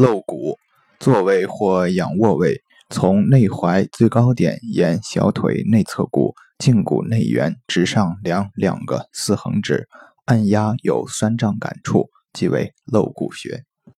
露骨坐位或仰卧位从内踝最高点沿小腿内侧骨胫骨内缘直上量两个四横指按压有酸胀感处即为露骨穴。